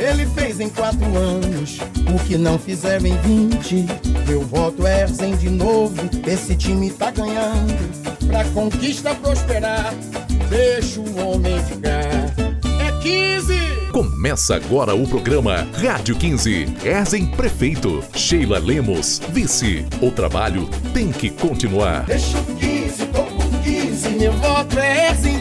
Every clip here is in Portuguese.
Ele fez em quatro anos o que não fizeram em vinte. Meu voto é de novo, esse time tá ganhando. Pra conquista prosperar, deixa o homem ficar. É 15! Começa agora o programa Rádio 15. Erzen Prefeito. Sheila Lemos, Vice. O trabalho tem que continuar. Deixa o 15, tô com 15. Meu voto é Erzen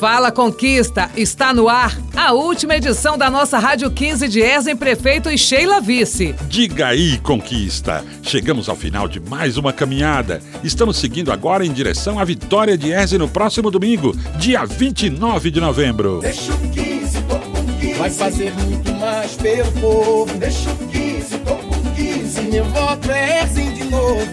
Fala Conquista, está no ar a última edição da nossa Rádio 15 de Erzen Prefeito e Sheila Vice. Diga aí, Conquista! Chegamos ao final de mais uma caminhada. Estamos seguindo agora em direção à vitória de Erzen no próximo domingo, dia 29 de novembro. Deixa o 15, tô com 15. Vai fazer muito mais pelo povo. Deixa o 15, tô com 15. Meu voto é Erzen de novo.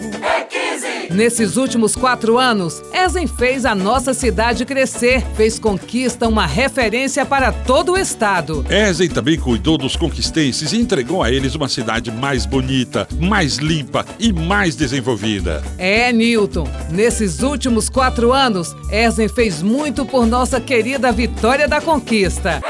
15! Nesses últimos quatro anos, Erzen fez a nossa cidade crescer, fez conquista uma referência para todo o estado. Erzen também cuidou dos conquistenses e entregou a eles uma cidade mais bonita, mais limpa e mais desenvolvida. É, Newton, nesses últimos quatro anos, Erzen fez muito por nossa querida Vitória da Conquista.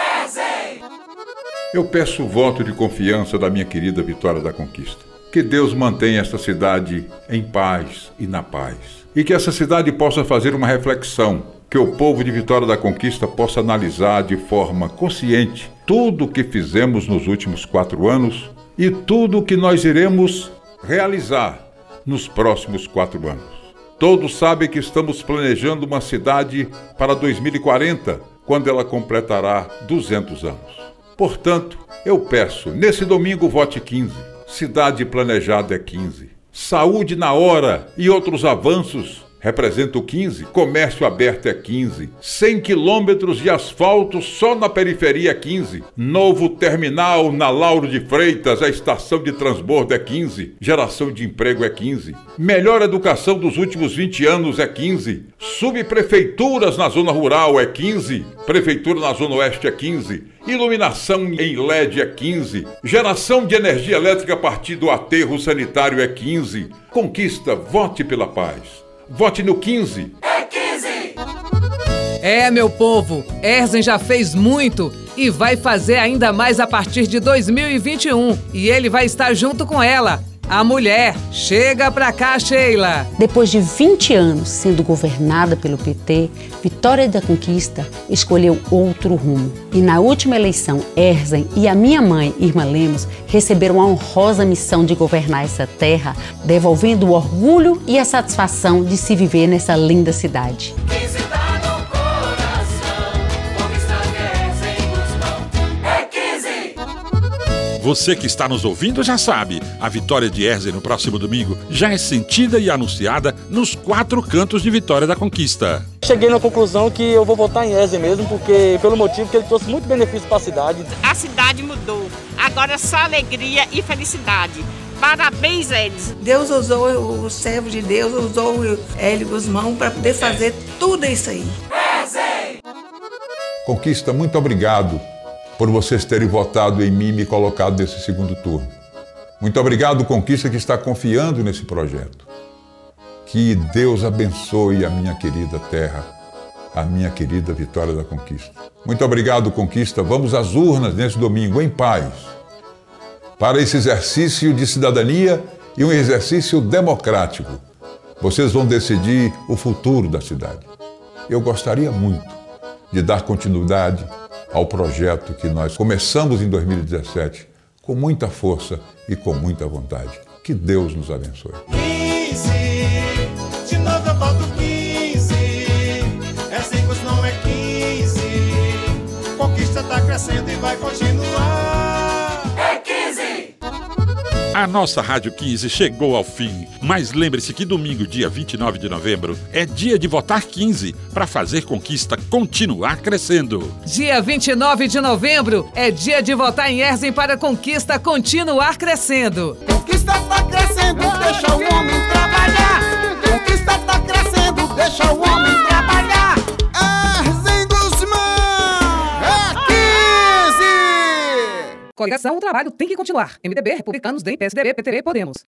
Eu peço o voto de confiança da minha querida Vitória da Conquista. Que Deus mantenha esta cidade em paz e na paz. E que essa cidade possa fazer uma reflexão, que o povo de Vitória da Conquista possa analisar de forma consciente tudo o que fizemos nos últimos quatro anos e tudo o que nós iremos realizar nos próximos quatro anos. Todos sabem que estamos planejando uma cidade para 2040, quando ela completará 200 anos. Portanto, eu peço, nesse domingo, vote 15. Cidade planejada é 15. Saúde na hora e outros avanços representam 15. Comércio aberto é 15. 100 quilômetros de asfalto só na periferia é 15. Novo terminal na Lauro de Freitas, a estação de transbordo é 15. Geração de emprego é 15. Melhor educação dos últimos 20 anos é 15. Subprefeituras na zona rural é 15. Prefeitura na zona oeste é 15. Iluminação em LED é 15. Geração de energia elétrica a partir do aterro sanitário é 15. Conquista, vote pela paz. Vote no 15. É, meu povo, Erzen já fez muito e vai fazer ainda mais a partir de 2021. E ele vai estar junto com ela, a mulher. Chega pra cá, Sheila. Depois de 20 anos sendo governada pelo PT, Vitória da Conquista escolheu outro rumo. E na última eleição, Erzen e a minha mãe, Irma Lemos, receberam a honrosa missão de governar essa terra, devolvendo o orgulho e a satisfação de se viver nessa linda cidade. Você que está nos ouvindo já sabe, a vitória de Erzen no próximo domingo já é sentida e anunciada nos quatro cantos de Vitória da Conquista. Cheguei na conclusão que eu vou votar em Erzen mesmo, porque pelo motivo que ele trouxe muito benefício para a cidade. A cidade mudou. Agora é só alegria e felicidade. Parabéns, Edson. Deus usou o servo de Deus, usou o Hélio Guzmão para poder fazer tudo isso aí. Conquista, muito obrigado por vocês terem votado em mim e me colocado nesse segundo turno. Muito obrigado, Conquista, que está confiando nesse projeto. Que Deus abençoe a minha querida terra, a minha querida Vitória da Conquista. Muito obrigado, Conquista. Vamos às urnas nesse domingo, em paz, para esse exercício de cidadania e um exercício democrático. Vocês vão decidir o futuro da cidade. Eu gostaria muito de dar continuidade ao projeto que nós começamos em 2017 com muita força e com muita vontade. Que Deus nos abençoe. 15, de novo eu voto 15. É 5, não é 15. Conquista tá crescendo e vai continuar. 15! A nossa Rádio 15 chegou ao fim, mas lembre-se que domingo, dia 29 de novembro, é dia de votar 15 para fazer conquista continuar crescendo. Dia 29 de novembro é dia de votar em Erzen para conquista continuar crescendo. Conquista tá crescendo, deixa o homem trabalhar. Conquista tá crescendo, deixa o homem trabalhar. Coligação, o trabalho tem que continuar. MDB, Republicanos, DEM, PSDB, PTB, Podemos.